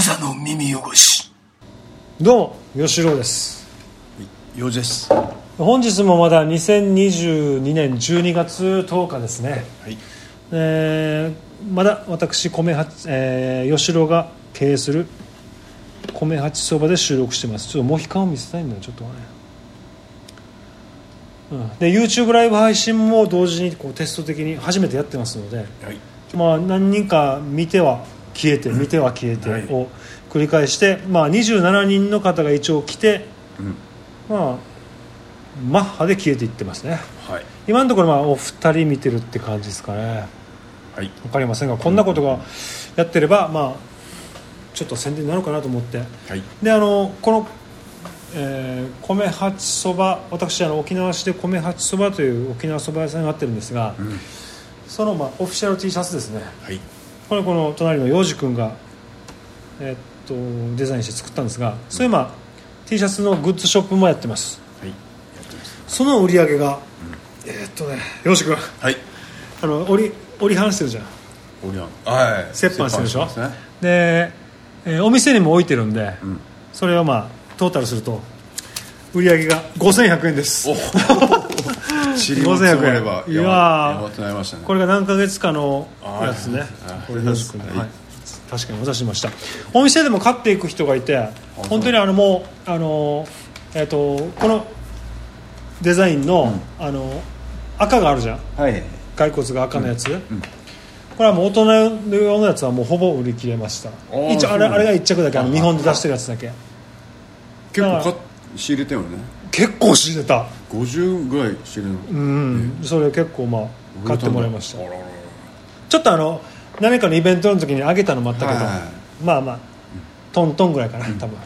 コザの耳汚し。どうも吉郎です。ようです。本日もまだ2022年12月10日ですね、はい。えーまだ私米八、えー、吉郎が経営する米八そばで収録してます。ちょっとモヒカンを見せたいんだよちょっとね、うん、で YouTube ライブ配信も同時にこうテスト的に初めてやってますので、はい。まあ、何人か見ては消えて見ては消えてはい。を繰り返して、まあ、27人の方が一応来て、うん。まあ、マッハで消えていってますね。はい。今のところまあお二人見てるって感じですかね。はい。分かりませんがこんなことがやってれば、まあ、ちょっと宣伝になるかなと思って。はい。であのこの、えー米八そば私あの沖縄市で米八そばという沖縄そば屋さんがあってるんですが、うん。その、まあ、オフィシャル T シャツですね。はいこれこの隣の洋二君が、えっとデザインして作ったんですが、そういう、まあ、T シャツのグッズショップもやってます。はいやってます。その売り上げが、えーっとね洋二君。はい。あの折り折り反してるじゃん。オリアンはい。折半してるでしょ？で、えーお店にも置いてるんで、うん。それをまあトータルすると売り上げが5100円ですお塵も積もればいやー。山山となりましたね。これが何ヶ月かのやつね。これ洋二君で、は確かにお出ししました。お店でも買っていく人がいて本当にあのもうあのえっ、とこのデザインの,、あの赤があるじゃん。はい。骸骨が赤のやつ、ん。これはもう大人用のやつはもうほぼ売り切れました。ー一応あれあれが1着だけあの日本で出してるやつだけ。結構か仕入れたよね結構仕入れた。50ぐらい仕入れる。のうん、それ結構まあ買ってもらいました。ちょっとあの何かのイベントの時にあげたのもあったけど、まあまあトントンぐらいかな多分、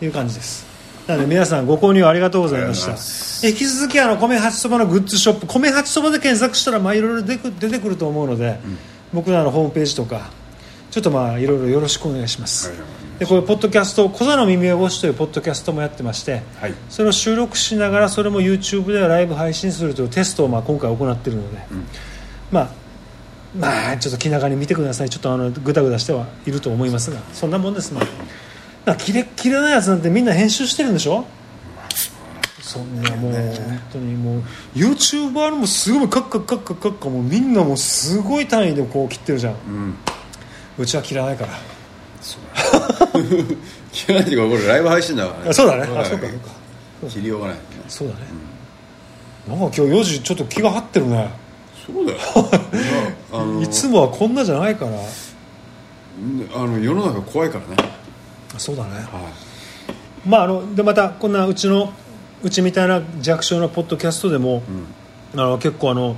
いう感じです。なので皆さんご購入ありがとうございました。引き続きあの米八そばのグッズショップ米八そばで検索したらまあいろいろ出てく出てくると思うので、僕らのホームページとかちょっとまあいろいろよろしくお願いします、でこういうポッドキャスト「小座の耳汚し」というポッドキャストもやってまして、はい。それを収録しながらそれも YouTube ではライブ配信するというテストをまあ今回行っているので、まあまあちょっと気長に見てください。ちょっとあのグダグダしてはいると思いますがそんなもんですね。なキレッキレなやつなんてみんな編集してるんでしょ？そんなもう本当にもう YouTuber もすごいカッカッカッカッカッカもうみんなもうすごい単位でこう切ってるじゃんうんうちは切らないから 聞かないというかこれライブ配信だからね。あそうだねあそうか。そうか切りようがない。ねそうだね、なんか今日4時ちょっと気が張ってるね。そうだよ。あのいつもはこんなじゃないから。あの世の中怖いからね。そうだね。はまああのでまたこんなうちのうちみたいな弱小なポッドキャストでも、あの結構あの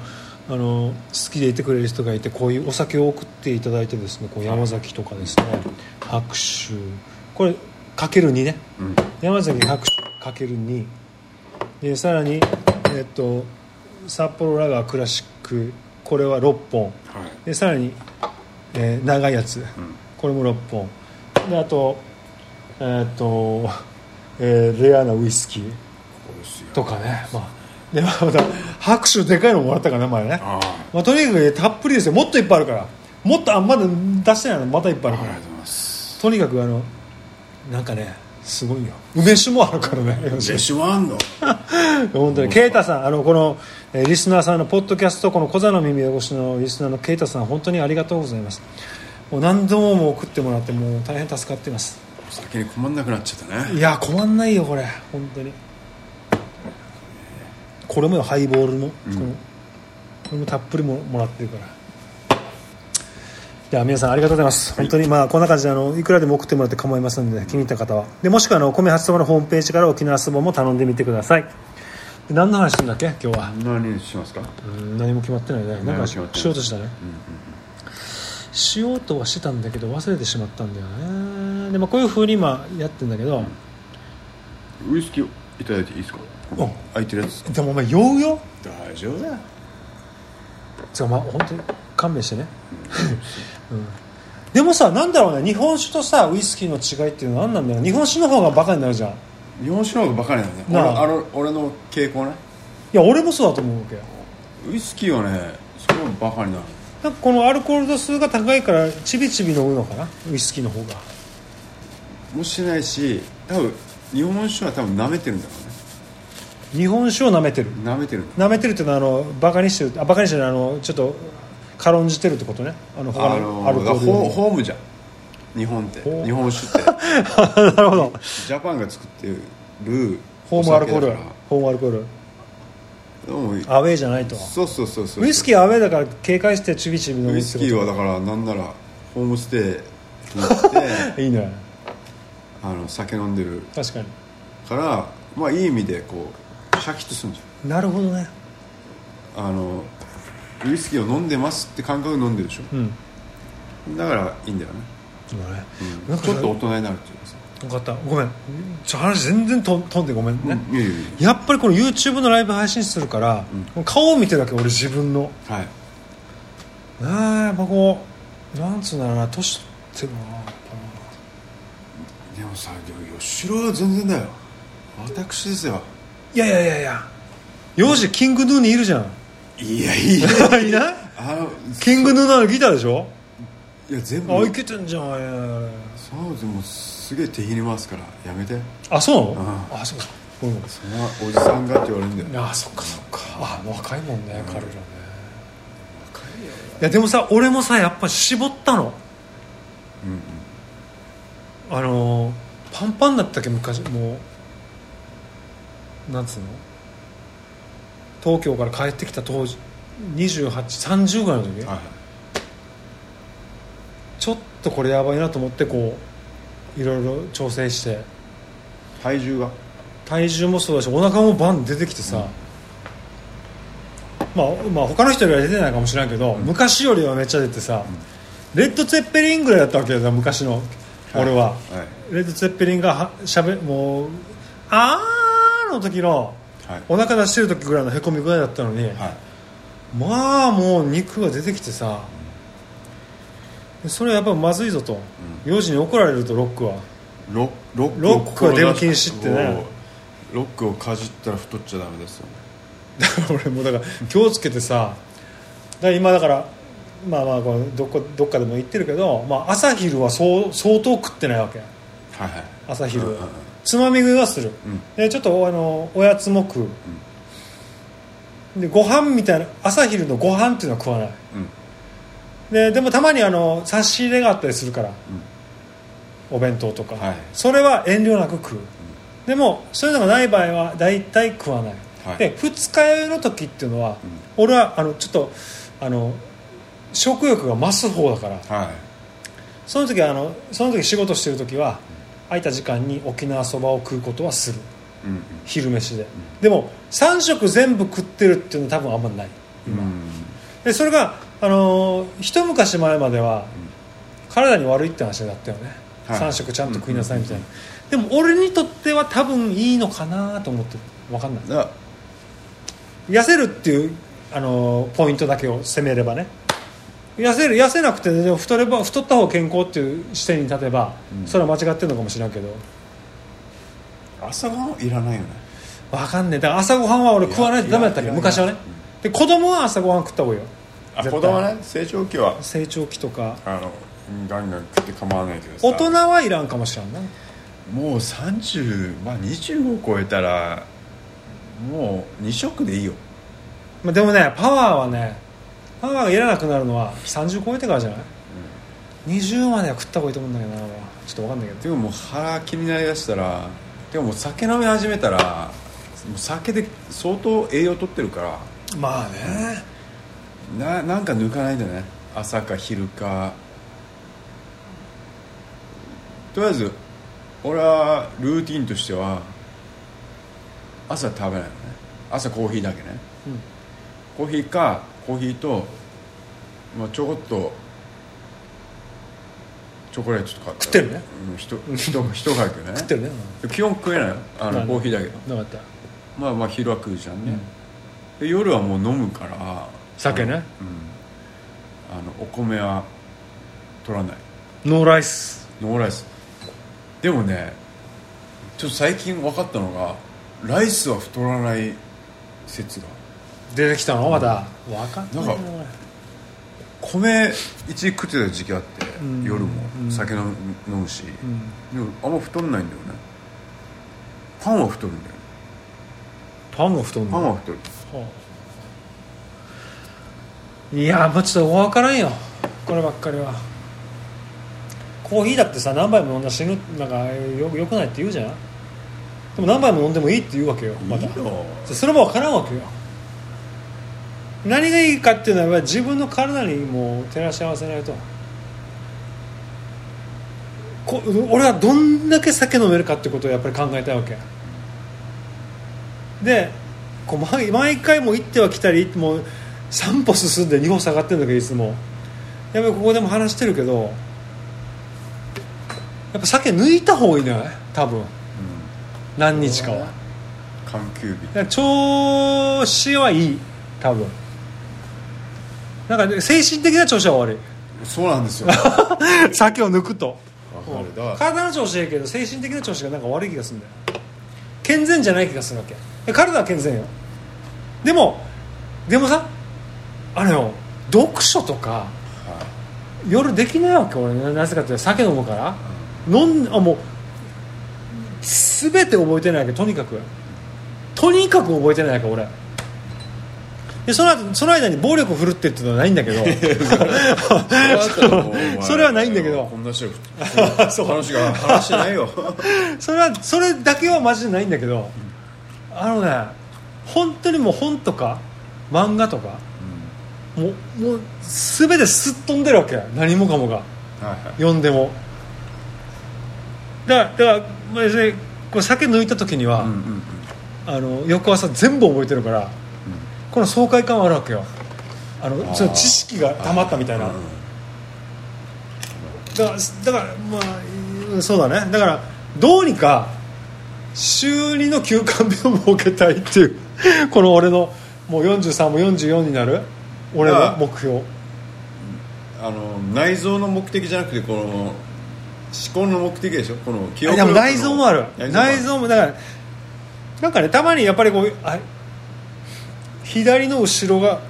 あの好きでいてくれる人がいてこういうお酒を送っていただいてですねこう山崎とかですね拍手これかける2ね、うん。山崎拍手かける2でさらにえっと札幌ラガークラシック。これは6本。はい。でさらに、えー長いやつ、これも6本。であとえーっと、えーレアなウイスキー。とかね。まあでまた拍手でかいのもらったからね前ね。あまあ、とにかくたっぷりですよ。もっといっぱいあるから。もっとあまだ出してないのまたいっぱいあるから。とにかくあのなんかねすごいよ。梅酒もあるからね。レシワンの？本当に。ケイタさんあのこの、えーリスナーさんのポッドキャストこの小座の耳汚しのリスナーのケイタさん本当にありがとうございます。もう何度も送ってもらってもう大変助かっています。お酒に困んなくなっちゃったね。いや困んないよこれ。本当にこれもよハイボールも、このこれもたっぷりももらってるから。では皆さんありがとうございます、本当にまあこんな感じであのいくらでも送ってもらって構いませんので気に入った方は。でもしくはあのお米発そばのホームページから沖縄そばも頼んでみてくださいで何の話するんだっけ？今日は。何にしますか？うん何も決まってないね。なんかしようとしたね、しようとはしてたんだけど忘れてしまったんだよね。でもこういうふうに今やってんだけど、ウイスキーいただいていいですか？お空いてるやつでもお前酔うよ？大丈夫だよ。つかまあ本当に勘弁してね、うん。でもさなんだろうね日本酒とさウイスキーの違いっていうのは何なんだろう日本酒の方がバカになるじゃん。い日本酒の方がバカなんだね。なあ。俺あの俺の傾向ね。や俺もそうだと思うわけ。よウイスキーはねすごいバカになる。なんかこのアルコール度数が高いからちびちび飲むのかな？ウイスキーの方が。もしないし多分日本酒は多分舐めてるんだろ日本酒を舐めてる。舐めてる。んだ舐めてるっていうのはあのバカにしてる。あバカにしてるあのちょっと軽んじてるってことね。あの他あのアルコールよりホームじゃん。日本って。ほう。日本酒って。なるほど。ジャパンが作ってるホームアルコール。ホームアルコール。アウェーじゃないと。そうそうそうそうウイスキーはアウェーだから警戒してちびちび飲むウイスキーはだからなんならホームステイに行って いいね。あの酒飲んでる。確かに。からまあいい意味でこうシャキッとするんじなるほどね。あのウイスキーを飲んでますって感覚で飲んでるでしょ。うん。だからいいんだよね、なんかちょっと大人になるっていうかさ。分かった。ごめん。ちょ話全然と飛んでごめんね、うん。いやいやいや。っぱりこの YouTube のライブ配信するから、顔を見てるだけ俺自分の。やはい。やっぱこうなんつうんだろうな年取ってるなでもさでも吉郎は全然だよ。私ですよ。ぱいやいやいやいや。幼児キングヌーにいるじゃん。いやいやいない あのキングヌーのギターでしょ？いや全部。あいけてんじゃんあれそうでもすげえ手ひねますから。やめて。あそうなの？うあそうかごめん。そんなおじさんがって言われるんだよ。あそっかそっか。あ若いもんね、彼らね。いやでもさ俺もさやっぱ絞ったの。あのーパンパンだったっけ昔もうなんつうの？東京から帰ってきた当時2830ぐらいの時、はいはい。ちょっとこれやばいなと思ってこういろいろ調整して。体重が？体重もそうだしお腹もバン出てきてさ、まあ、まあ他の人よりは出てないかもしれないけど、昔よりはめっちゃ出てさ、レッド・ツェッペリンぐらいだったわけよ昔の俺は、はい。レッド・ツェッペリンがはしゃべもう「あー」の時のはい。お腹出してる時ぐらいのへこみ具合だったのに、はい。まあもう肉が出てきてさでそれはやっぱまずいぞと、幼児に怒られるとロックは。ロロックは出る禁止ってね。ロックをかじったら太っちゃダメですよね。だから俺もだから気をつけてさだ今だからまあまあどこどっかでも言ってるけど、まあ、朝昼はそう相当食ってないわけ。はいはい。朝昼、うんうんうんつまみ食いはする、うん。でちょっとあのおやつも食う、でご飯みたいな朝昼のご飯っていうのは食わない。うん。ででもたまにあの差し入れがあったりするから、お弁当とか、はい。それは遠慮なく食う、でもそういうのがない場合は大体食わない、はい。で二日酔いの時っていうのは、俺はあのちょっとあの食欲が増す方だから。はい。その時はあのその時仕事してる時は空いた時間に沖縄そばを食うことはする。うん昼飯で、でも3食全部食ってるっていうのは多分あんまない今、うん。でそれが、あのー一昔前までは体に悪いって話だったよね、はい。3食ちゃんと食いなさいみたいな、でも俺にとっては多分いいのかなと思ってる。分かんない。痩せるっていう、あのーポイントだけを攻めればね痩せる痩せなくて、ね、でも太れば太った方が健康っていう視点に立てば、それは間違ってるのかもしれんけど。朝ごはんいらないよね。分かんねえ。だから朝ごはんは俺食わないとダメだったっけ？いやい。や昔はね。で子供は朝ごはん食った方がいいよ。あ絶対。子供はね成長期は。成長期とか。あのガンガン食って構わないけどさ。大人はいらんかもしれんな。もう30まあ25超えたらもう2食でいいよ。まあ、でもねパワーはねパワーがいらなくなるのは30超えてからじゃない、20までは食った方がいいと思うんだけどなちょっと分かんないけど。でももう腹気になりだしたらでももう酒飲み始めたらもう酒で相当栄養取ってるから。まあね。ななんか抜かないでね。朝か昼か。とりあえず俺はルーティンとしては朝食べないのね。朝コーヒーだけね、コーヒーかコーヒーと、まあ、ちょこっとチョコレートとか食ってるね。うんひとひとひとかけね。食ってるね。基本食えない。よあのうんコーヒーだけど。分かった。まあまあ昼は食うじゃんね、で夜はもう飲むから。酒ね。うん、あのお米は取らない。ノーライス。ノーライス。でもねちょっと最近分かったのがライスは太らない説が出てきたのまだ分かんない。なんか米一時食ってた時期あってん。夜も。うん。酒飲むし、うん。でもあんま太んないんだよね。パンは太るんだよね。パンも太んの？パンは太る。いやもうちょっと分からんよ。こればっかりは。コーヒーだってさ何杯も飲んだら死ぬなんかよよくないって言うじゃん。でも何杯も飲んでもいいって言うわけよまたいいよ。それも分からんわけよ何がいいかっていうのは自分の体にもう照らし合わせないと。こ俺はどんだけ酒飲めるかってことをやっぱり考えたいわけ。でこう毎毎回も行っては来たりもう3歩進んで2歩下がってるんだけどいつも。やっぱりここでも話してるけどやっぱ酒抜いた方がいいんじゃない？多分。何日かは。緩急日。調子はいい。多分なんかね精神的な調子は悪そうなんですよ。い 酒を抜くと。体の調子いいけど精神的な調子がなんか悪い気がするんだよ。健全じゃない気がするわけ。で体は健全よ。でもでもさあれよ読書とかは夜できないわけ。俺ななぜかって酒飲むから。飲んあもう全て覚えてないわけとにかく。とにかく覚えてないわけ俺でその後その間に暴力を振るってっていうのはないんだけど。い それはないんだけど。こんな 話が話してないよ。それはそれだけはマジでないんだけど。あのね本当にもう本とか漫画とかもうもう全てすっ飛んでるわけ。何もかもが。はいはい。読んでも。だからだからまあ別にこう酒抜いた時には、うんうんうん。あの翌朝全部覚えてるからこの爽快感はあるわけよ。あのその知識がたまったみたいな。うん。だからだからまあうんそうだね。だからどうにか週2の休館日を設けたいっていう この俺のもう43も44になる俺の目標。あの内臓の目的じゃなくてこの思考の目的でしょ？この記憶の内臓もある。内臓もだからなんかねたまにやっぱりこうあ左の後ろが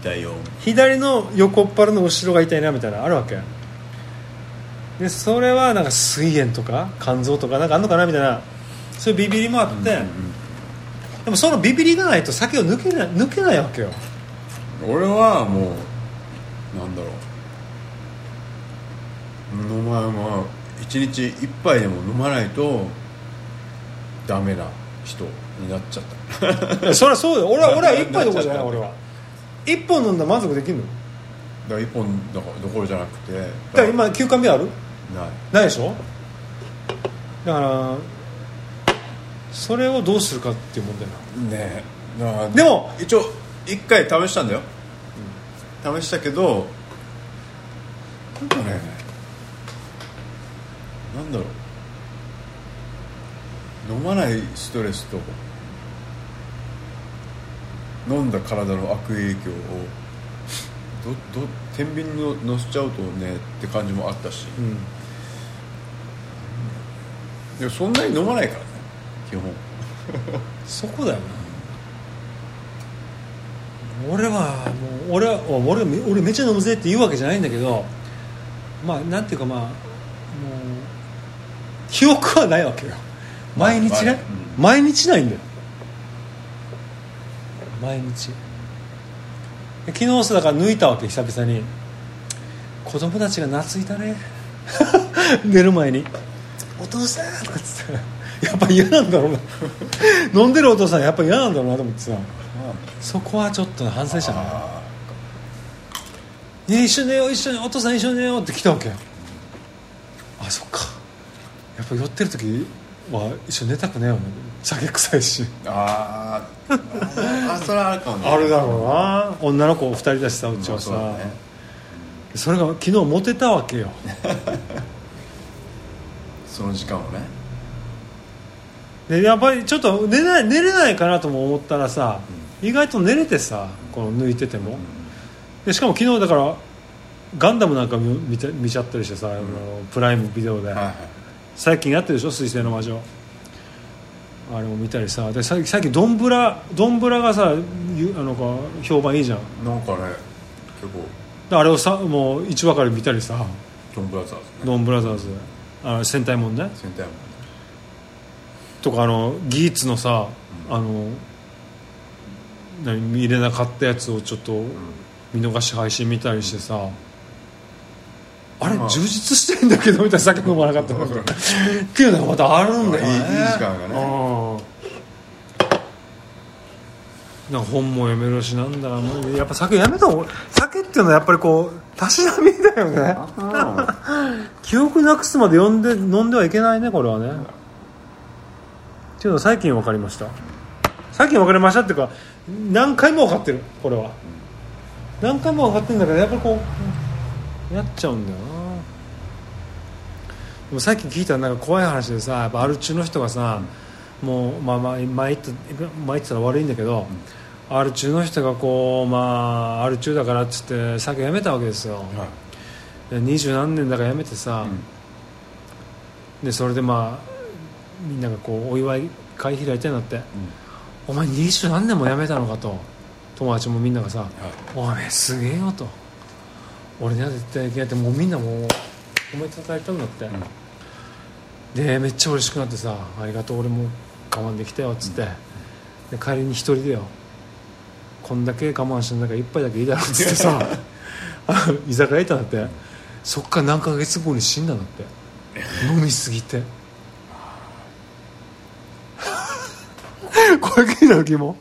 痛いよ。左の横っ腹の後ろが痛いなみたいなのあるわけ。でそれはなんか膵炎とか肝臓とかなんかあんのかなみたいなそういうビビりもあって、うんでもそのビビりがないと酒を抜けない抜けないわけよ。うん俺はもうなんだろう。飲ままあ一日一杯でも飲まないとダメな人になっちゃったそれはそうだよ。俺は俺は一杯どころじゃない俺は。一本飲んだら満足できるの？だから一本どころじゃなくてだから今休館日あるないないでしょだからそれをどうするかっていう問題なのねえだからでも一応一回試したんだよ、試したけどなんかねなんだろう飲まないストレスと飲んだ体の悪影響をどど天秤にの乗せちゃうとねって感じもあったし。うん。でもそんなに飲まないからね基本。そこだよな。俺はもう俺は俺俺めっちゃ飲むぜって言うわけじゃないんだけどまあなんていうかまあもう記憶はないわけよ。毎日ね、毎日ないんだよ毎日。昨日さだから抜いたわけ久々に。子供たちが懐いたね。寝る前に「お父さん」とかっつって。やっぱ嫌なんだろうな。飲んでるお父さんやっぱ嫌なんだろうなと思ってさ。そこはちょっと反省したね「ね一緒に寝よう一緒に。お父さん一緒に寝よう」って来たわけ。あそっか。やっぱ酔ってる時は一緒に寝たくねえよね酒臭いし。ーあー。あーそれはあるかもね。あるだろうな。女の子2人だしさうちはさ、まあそね。それが昨日モテたわけよ。その時間をね。でやっぱりちょっと寝ない寝れないかなとも思ったらさ、意外と寝れてさこの抜いてても、でしかも昨日だからガンダムなんか見見て見ちゃったりしてさ、あのプライムビデオで、はいはい。最近やってるでしょ「水星の魔女」あれも見たりさでさ最近ドンブラドンブラがさゆあのか評判いいじゃん。なんかね結構。であれをさもう1話から見たりさ。ドンブラザーズね。ノンブラザーズ。あの戦隊もんね。戦隊もとかあのギーツのさあの何見れなかったやつをちょっと見逃し配信見たりしてさあれまあ。充実してんだけどみたいな酒飲まなかったのっていうのがまたあるんだよねいい時間がね。うんなんか本も読めるしなんだもうやっぱ酒やめた酒っていうのはやっぱりこうたしなみだよね。記憶なくすまで読んで飲んではいけないねこれはね。っていうのは最近分かりました。最近分かりましたっていうか何回も分かってるこれは。何回も分かってるんだけどやっぱりこうやっちゃうんだよな。でも最近聞いたなんか怖い話でさやっぱアル中の人がさ、もうまあまあ前言った前言ってたら悪いんだけど、アル中の人がこうまあアル中だからっつって酒やめたわけですよ、はい。で二十何年だからやめてさ、でそれでまあみんながこうお祝い会開いてんだって、お前二十何年もやめたのかと友達もみんながさ「お前すげえよ」と「俺には絶対いけない」ってもうみんなもう褒めてたたいたんだって、でめっちゃ嬉しくなってさ「ありがとう俺も我慢できたよ」っつって、で帰りに一人でよこんだけ我慢してんだから一杯だけいいだろっつってさ 居酒屋行ったんだって。そっから何ヶ月後に死んだんだって。飲みすぎて。これ気になる気も。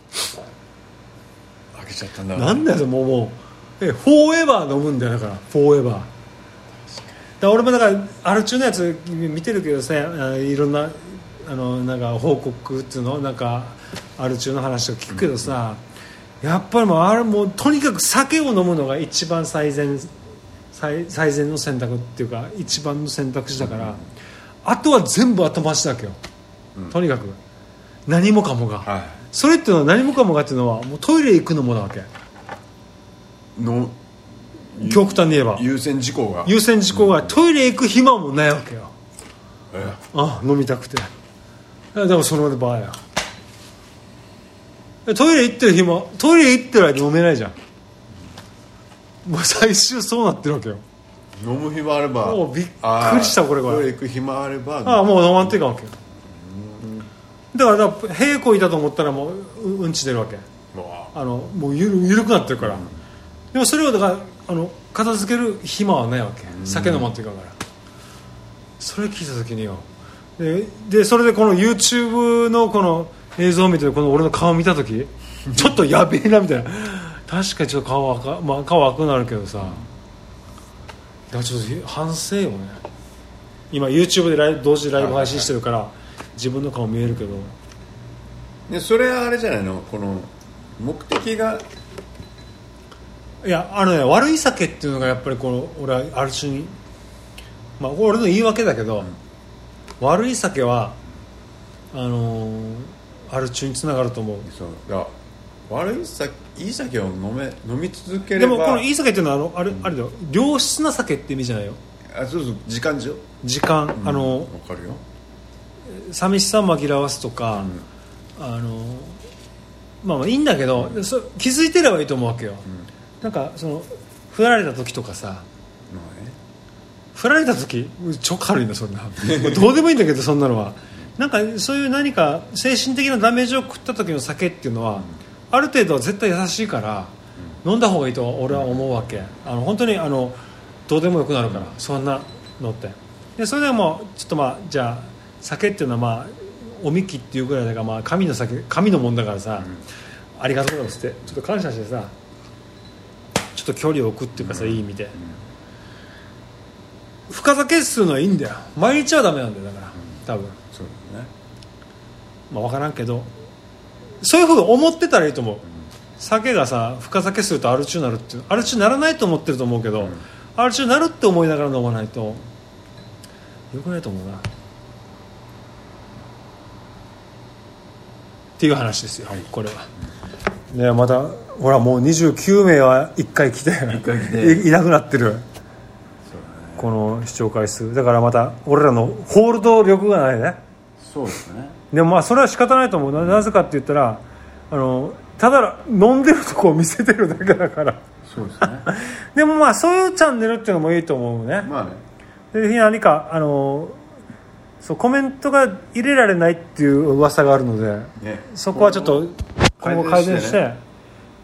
開けちゃったんだなんだよもうもうえフォーエバー飲むんだよだから。フォーエバーだ俺もだからアル中のやつ見てるけどさあいろんなあのなんか報告っていうのなんかアル中の話を聞くけどさ、やっぱりもうあれもうとにかく酒を飲むのが一番最善最最善の選択っていうか一番の選択肢だから、あとは全部後回しだけよ、とにかく。何もかもが、はそれっていうのは何もかもがっていうのはもうトイレ行くのもなわけ。いの極端に言えば。優先事項が。優先事項がトイレ行く暇もないわけよ。えあ飲みたくて。あでもその場合や。トイレ行ってる暇トイレ行ってる間飲めないじゃん。もう最終そうなってるわけよ。飲む暇あればもうびっくりしたこれこれトイレ行く暇あればああもう飲まんといかんわけよ。だからだから平行いたと思ったらもうううんち出るわけ。あのもうゆる緩くなってるから、でもそれをだからあの片付ける暇はないわけ、酒飲まんといかんから。それ聞いた時によ。ででそれでこの YouTube のこの映像を見てこの俺の顔見た時 ちょっとやべえなみたいな。確かにちょっと顔赤,、まあ、顔赤くなるけどさ。だからちょっと反省よね。今 YouTube でライブ同時でライブ配信してるから自分の顔見えるけど。でそれはあれじゃないの？この目的がいやあのね悪い酒っていうのがやっぱりこの俺はある種にまあ俺の言い訳だけど、悪い酒はあのーある種につながると思う。そう。だ悪い酒いい酒を飲め飲み続けれでばもこのいい酒っていうのはあのあれ,、あれだよ。良質な酒って意味じゃないよ。あそうそう時間上時間、あわのかるよ。寂しさを紛らわすとか、あのまあまあいいんだけど、そ気づいてればいいと思うわけよ、なんかその振られた時とかさまあね振られた時？超軽いんだそんな。どうでもいいんだけどそんなのは。なんかそういう何か精神的なダメージを食った時の酒っていうのは、ある程度は絶対優しいから、飲んだ方がいいと俺は思うわけ。あの本当にあのどうでもよくなるから、そんなのって。でそれでもちょっとまあじゃあ酒っていうのはまあおみきっていうぐらいだからまあ神の酒神のもんだからさ、ありがとうございますってちょっと感謝してさちょっと距離を置くっていうかさ、いい意味で、深酒するのはいいんだよ。毎日はダメなんだよだから。多分。そうだね。まあ分からんけど。そういうふうに思ってたらいいと思う。酒がさ深酒するとアル中になるっていうアル中にならないと思ってると思うけど、アル中になるって思いながら飲まないとよくないと思うな。っていう話ですよ、これはねまたほらもう29名は1回来ていいなくなってる。この視聴回数。だからまた俺らのホールド力がないね。そうですね。でもまあそれは仕方ないと思う。ななぜかって言ったらあのただ飲んでるとこを見せてるだけだから。そうですね。でもまあそういうチャンネルっていうのもいいと思うね。まあね。で何かあのそうコメントが入れられないっていう噂があるのでね。そこはちょっと今後改善してね。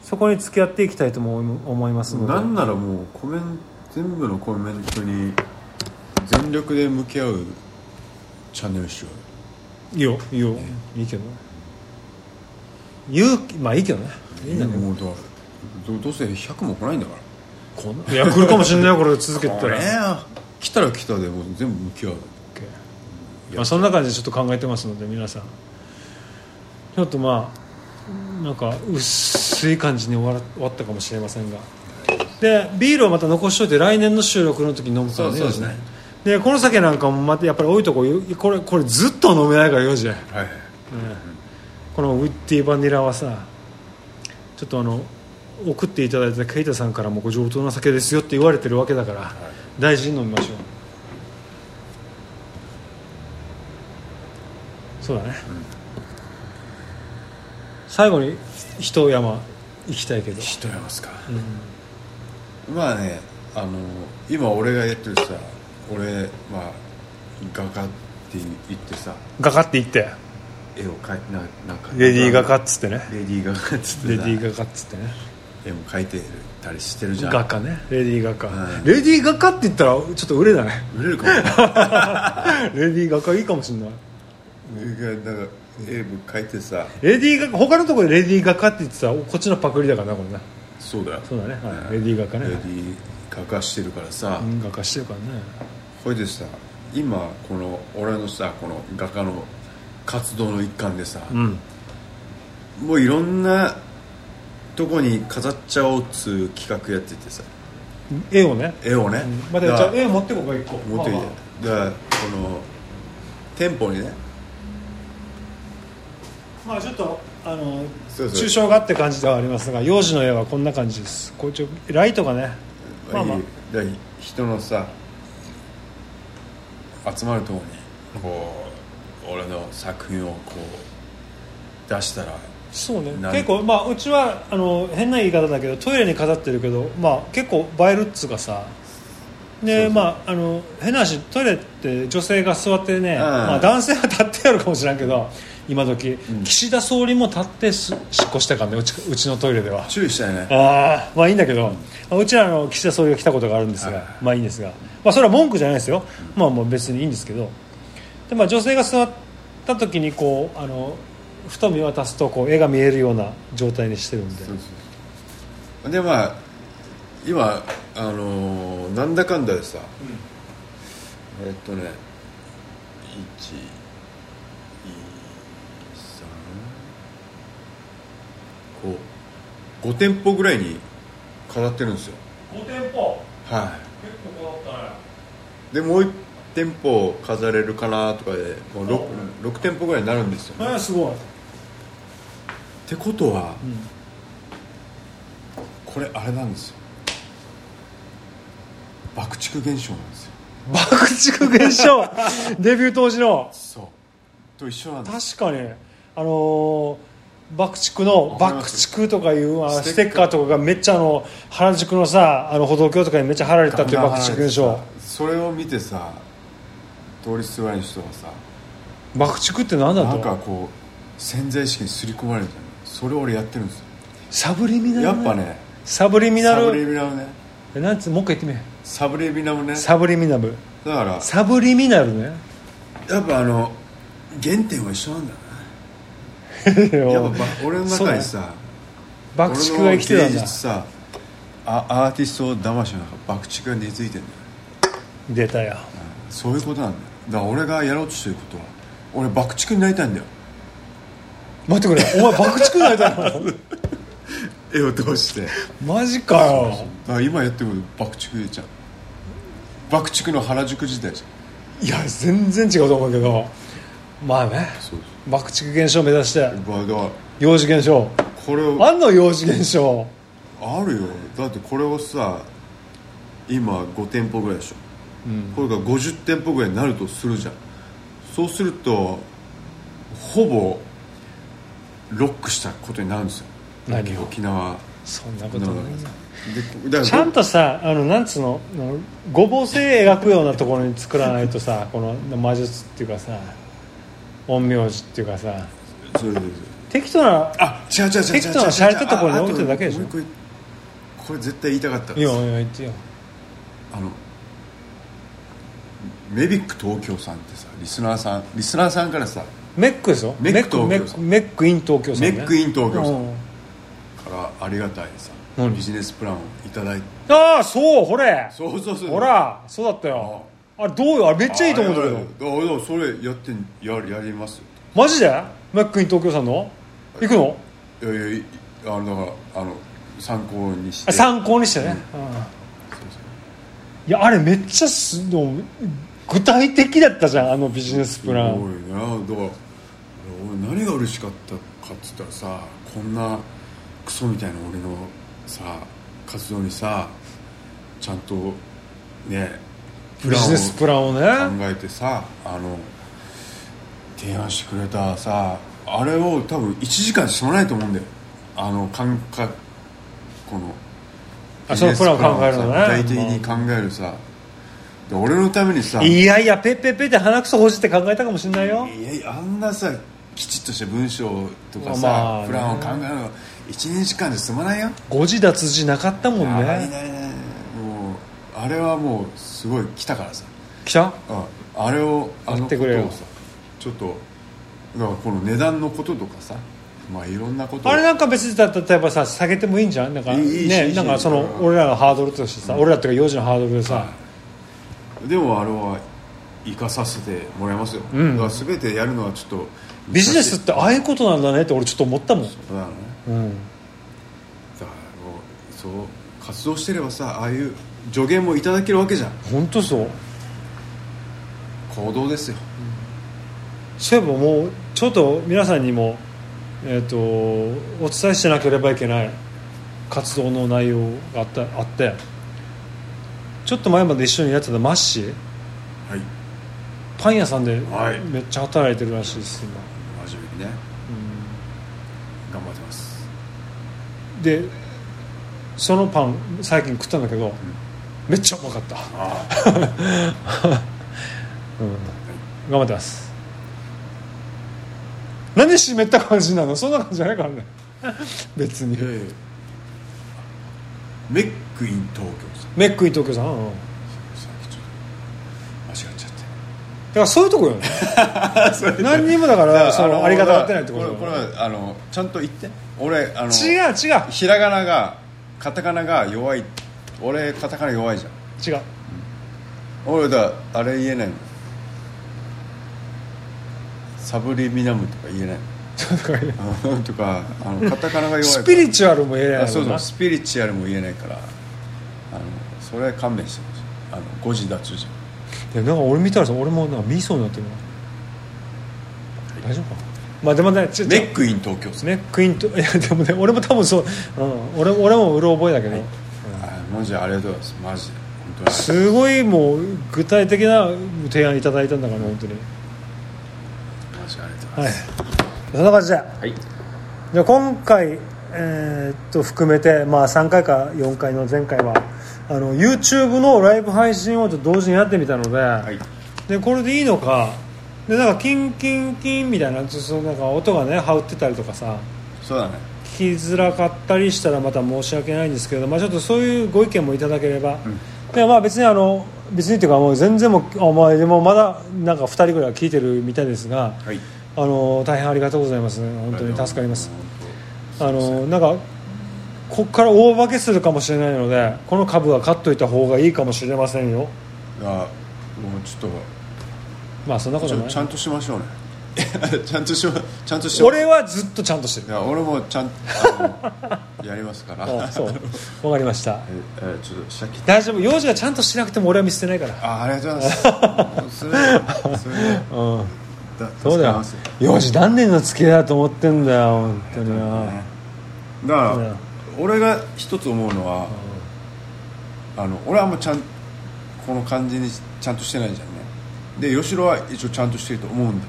そこに付き合っていきたいとも思いますので。なんならもうコメン全部のコメントに全力で向き合うチャンネルしよういいよいいよ。いいけど。言うまあいいけどね。いいんだけど。どどうせ100も来ないんだから。こんないや来るかもしれないよこれ続けてたら。来たら来たでもう全部向き合う。まあ、そんな感じでちょっと考えてますので皆さん。ちょっとまあなんか薄い感じに終わら終わったかもしれませんが。でビールをまた残しといて来年の収録の時に飲むからね。そうですね。でこの酒なんかもまたやっぱり多いとここれこれずっと飲めないからよじゃはい。はいこのウッディバニラはさちょっとあの送っていただいたケイタさんからもご上等な酒ですよって言われてるわけだから、大事に飲みましょう。そうだね、最後に一山行きたいけど、人やますか、まあねあの今俺がやってるさ俺まあ画家って言ってさ。画家って言って。絵を描いななんか。レディー画家っつってね。レディー画家っつってさ。レディー画家っつってね。絵も描いてたりしてるじゃん。画家ね。レディー画家、はいレディー画家って言ったらちょっと売れない。売れるかも。ね レディー画家いいかもしれない。なんか絵も描いてさレディー画他のところでレディー画家って言ってたらこっちのパクリだからなこれな。そうだよ。そうだね。はい。レディー画家ね。レディー画家してるからさ、うん画家してるからね。これでさ今この俺のさこの画家の活動の一環でさ、うん。もういろんなとこに飾っちゃおうっつう企画やっててさ。絵をね。絵をね、まだじゃあ絵持ってこうか一個。持ってきて、まあ。だからこの店舗にねまあ、まあちょっとあの抽象画って感じではありますが幼児の絵はこんな感じです。こうちょライトがね。まあまあ。人のさ集まるとこにこう俺の作品をこう出したらそうね。結構まあうちはあの変な言い方だけどトイレに飾ってるけどまあ結構映えるっつうかさ。でまああの変な話トイレって女性が座ってね、ん。まあ、男性は立ってやるかもしれんけど今時、ん。岸田総理も立ってししっこしたからねうちうちのトイレでは。注意したよね。ああまあいいんだけど、うちらの岸田総理が来たことがあるんですが、はい。まあいいんですが、まあ、それは文句じゃないですよ、まあもう別にいいんですけど。で、まあ、女性が座った時にこうあのふと見渡すとこう絵が見えるような状態にしてるんで。そうそう。でまあ今あのーなんだかんだでさ、えっとね1 2 3こう5店舗ぐらいに飾ってるんですよ。5店舗？は結構こだったね。いでもう1店舗飾れるかなとかでもう 6, 6店舗ぐらいになるんですよ、えー、すごい、ってことは、これあれなんですよ。爆竹現象なんですよ。爆竹現象？デビュー当時の。そう。と一緒なんです確かに。あのー爆竹の爆竹とかいうあのステッカー。とかがめっちゃあの原宿のさあの歩道橋とかにめっちゃ貼られてたっていう爆竹現象それを見てさ通りすがりの人がさ爆竹って何だなんかとこう潜在意識に刷り込まれるじゃん。それを俺やってるんですよ。サブリミナルやっぱねサブリミナサブリルミナルね。えなんつもう一回言ってみ。サブリミナルね。サブリミナル。だからサブリミナルね。やっぱあの原点は一緒なんだよなやっぱば俺の中にさ爆竹が生きてたんだ。俺の芸術さあアーティスト魂の中爆竹が根付いてんだよ。出たよ。そういうことなんだよ。だから俺がやろうとしてることは俺爆竹になりたいんだよ。待ってくれ。お前爆竹になりたいの？絵を通して？だマジかよ。から今やってること爆竹じゃん。爆竹の原宿時代じゃん。いや全然違うと思うけどまあね。そう爆竹現象目指して。まあだから幼児現象。これを。あんの幼児現象。あるよ。だってこれをさ今5店舗ぐらいでしょ、これが50店舗ぐらいになるとするじゃん。そうするとほぼロックしたことになるんですよ。何を？沖縄。そんなことないでだちゃんとさあのなんつうの？あのごぼう星描くようなところに作らないとさこの魔術っていうかさ陰陽師っていうかさそれで適当なあ違う違う違う違う。適当な洒落たところに置いてるだけでしょ？ああともう一個これ絶対言いたかったんいやいや言ってよあのメビック東京さんってさリスナーさんリスナーさんからさメックですよメック東京メックメックイン東京さん、ね、メックイン東京さん。うん。からありがたいさ何？ビジネスプランをいただいて。ああそうほれ。そうそうそうほらそうだったよあれどうよ？あれめっちゃいいと思うんだけど。どどそれやってんややりますよ。マジで？メックイン東京さんの？行くの？いやいやいあのだからあの参考にして。あ参考にしてね、うん。いやあれめっちゃすの具体的だったじゃんあのビジネスプラすごンいな。だから俺何が嬉しかったかっつったらさこんなクソみたいな俺のさ活動にさちゃんとねビジネスプランをね。考えてさあの提案してくれたさあれを多分1時間しもないと思うんだよ。あの感覚このあそのプランを考えるのね。具体的に考えるさ。で俺のためにさいやいやペッペッペって鼻くそほじって考えたかもしれないよ。いやいやあんなさきちっとした文章とかさ、まあね。プランを考えるの12時間で済まないよ。誤字脱字なかったもんやばいねねもうあれはもうすごい来たからさ。来た？うんあれをあのやってくれよ。ことをさちょっとだからこの値段のこととかさまあいろんなことを。あれなんか別にだ例えばさ下げてもいいんじゃん？なんかねなんかそのうん。俺らのハードルとしてさ俺らっていうか幼児のハードルでさ。でもあれは生かさせてもらいますよ、うん。だから全てやるのはちょっとビジネスってああいうことなんだねって俺ちょっと思ったもん。そうだね。うん。だからもうそう活動してればさああいう助言もいただけるわけじゃん。本当そう。行動ですよ。そういえばもうちょっと皆さんにも、えー、とお伝えしなければいけない。活動の内容があったあって。ちょっと前まで一緒にやってたマッシー。はい。パン屋さんではい。めっちゃ働いてるらしいです今、真面目にね。頑張ってます。でそのパン最近食ったんだけど、めっちゃうまかった、あ うん、頑張ってます。なんで湿った感じなの？そんな感じじゃないからね。別に。メックイン東京さん。メックイン東京さん、うん、間違っちゃって。からそういうとこよね。何にもだからそのありがたがってないってことこれこれはあのちゃんと言って。俺あの違う違う。ひらがながカタカナが弱い俺カタカナ弱いじゃん。違う。俺だあれ言えないの。サブリミナムとか言えないの。とかあのカタカナが弱いスピリチュアルも言えないあそうそうスピリチュアルも言えないからあのそれは勘弁してほしい。あの誤字脱字いやなんか俺見たらさ俺もなんか見そうになってるな。大丈夫かまあでもねちょメックイン東京さんメックインといやでもね俺も多分そう、うん、俺俺もうろ覚えだけど、あマジでありがとうございます。マジで。本当に。すごいもう具体的な提案いただいたんだからね本当に。マジでありがとうござはいいます。そんな感じで。はい。じゃあ今回、えーっと含めて、まあ、3回か4回の前回はあの YouTube のライブ配信をちょっと同時にやってみたので,、はい。でこれでいいのか。でなんかキンキンキンみたいなちょっとなんか音がね羽織ってたりとかさそうだね。聞きづらかったりしたらまた申し訳ないんですけれど、まあ、ちょっとそういうご意見もいただければ、でまあ別にあの別にっていうかもう全然もうお前でもまだなんか2人ぐらいは聞いてるみたいですが、はい。あの大変ありがとうございます本当に助かります。あのなんかここから大化けするかもしれないのでこの株は買っといた方がいいかもしれませんよ。いやもうちょっまあそんなことない。ちゃんとしましょうね ちゃんとしまちゃんとし俺はずっとちゃんとしてる。いや俺もちゃんあのやりますから。あそう。わかりました。ええちょっとシャキッ大丈夫。幼児がちゃんとしなくても俺は見捨てないから。あありがとうございます。それそれでうんだそうだよ。助かります幼児何年の付き合いだと思ってんだよ本当になだから、うん。俺が一つ思うのは、あの俺はあんまちゃんこの感じにちゃんとしてないじゃんね。で吉野は一応ちゃんとしてると思うんだ、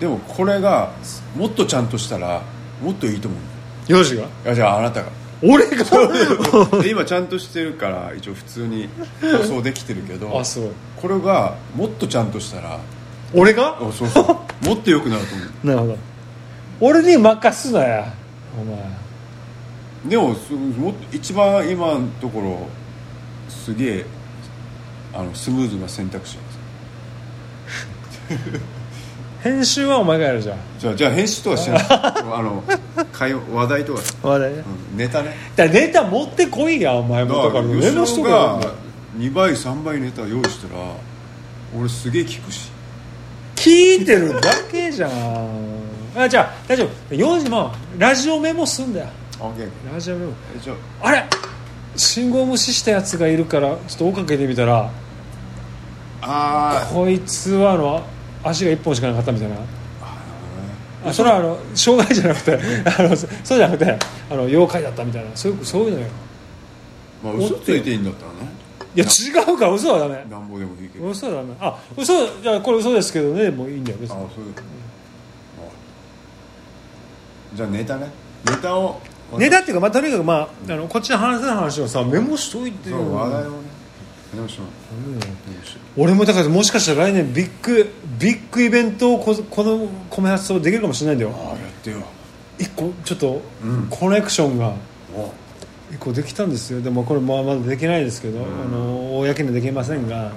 でもこれがもっとちゃんとしたらもっといいと思う。よいやじゃああなたが。俺が？で今ちゃんとしてるから一応普通に放送できてるけどあすごいこれがもっとちゃんとしたら俺が？あそうそう。もっと良くなると思う。なるほど。俺に任すなや。お前。でもすも一番今のところすげえあのスムーズな選択肢なんです 編集はお前がやるじゃん。じゃあじゃあ編集とかしない。あの会話話題とか、話題ね。うんネタね。だからネタ持ってこいやお前もだからメモしとけよが2倍3倍ネタ用意したら俺すげえ聞くし。聞いてるだけじゃん。あじゃあ大丈夫。4時もラジオメモすんだよ。あオッケー。ラジオメモ。えじゃあ。れ信号無視したやつがいるからちょっと追っかけてみたらああこいつはあの足が1本しかなかったみたいな。あそれはあの障害じゃなくてあのそそうじゃなくてあの妖怪だったみたいな。そういうそういうのよ。まあ嘘ついていいんだったらね。いや違うか。ら嘘はダメ。なんぼでもいいけど。嘘はダメ。あ嘘じゃあこれ嘘ですけどねもういいんだよ別に。あそういうあじゃあネタね。ネタをネタっていうか、まあ、とにかく、まあ、あのこっちの話せない話をさメモしといてよ。話題をねメモし俺もだからもしかしたら来年ビッグビッグイベントをここの米発想できるかもしれないんだよ。うああやってよ。一個ちょっとうん。コネクションがお。一個できたんですよ。でもこれまあまだできないですけど、あの公にはできませんが。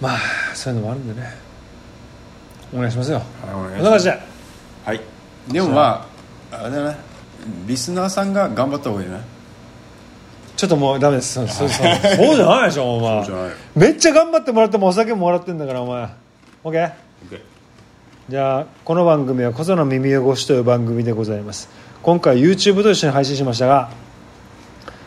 まあそういうのもあるんでね。お願いしますよ。はいお願いします。はい。でもまああれだねリスナーさんが頑張った方がいいねちょっともうダメです。そうそうそうそうじゃないでしょお前。そうじゃない。めっちゃ頑張ってもらってもお酒ももらってんだからお前。OK? じゃあこの番組は「こその耳汚し」という番組でございます。今回 YouTube と一緒に配信しましたが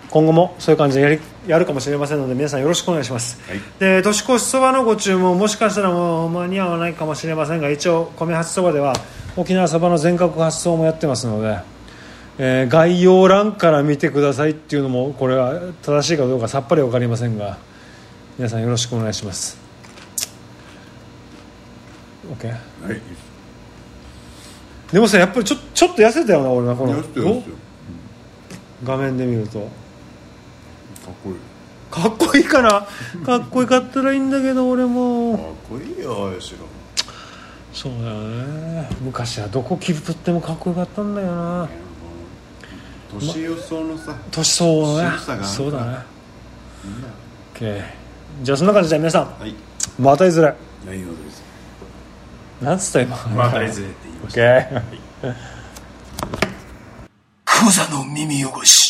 今後もそういう感じでやりやるかもしれませんので皆さんよろしくお願いします、はい。で年越しそばのご注文もしかしたらもう間に合わないかもしれませんが一応米八そばでは沖縄そばの全国発送もやってますので、えー概要欄から見てくださいっていうのもこれは正しいかどうかさっぱり分かりませんが皆さんよろしくお願いします。OK はい。でもさやっぱりちょちょっと痩せたよな俺なこの。画面で見ると。かっこいい。かっこいいかな？かっこよかったらいいんだけど俺かっもこいいよ吉野そうだよね。昔はどこ切り取ってもかっこよかったんだよな年予想のさ。年相応のね。そうだね。OK じゃあそんな感じで皆さん。はい。またいずれ。何をですなんつった今？またいずれって言いました。OK クザの耳汚し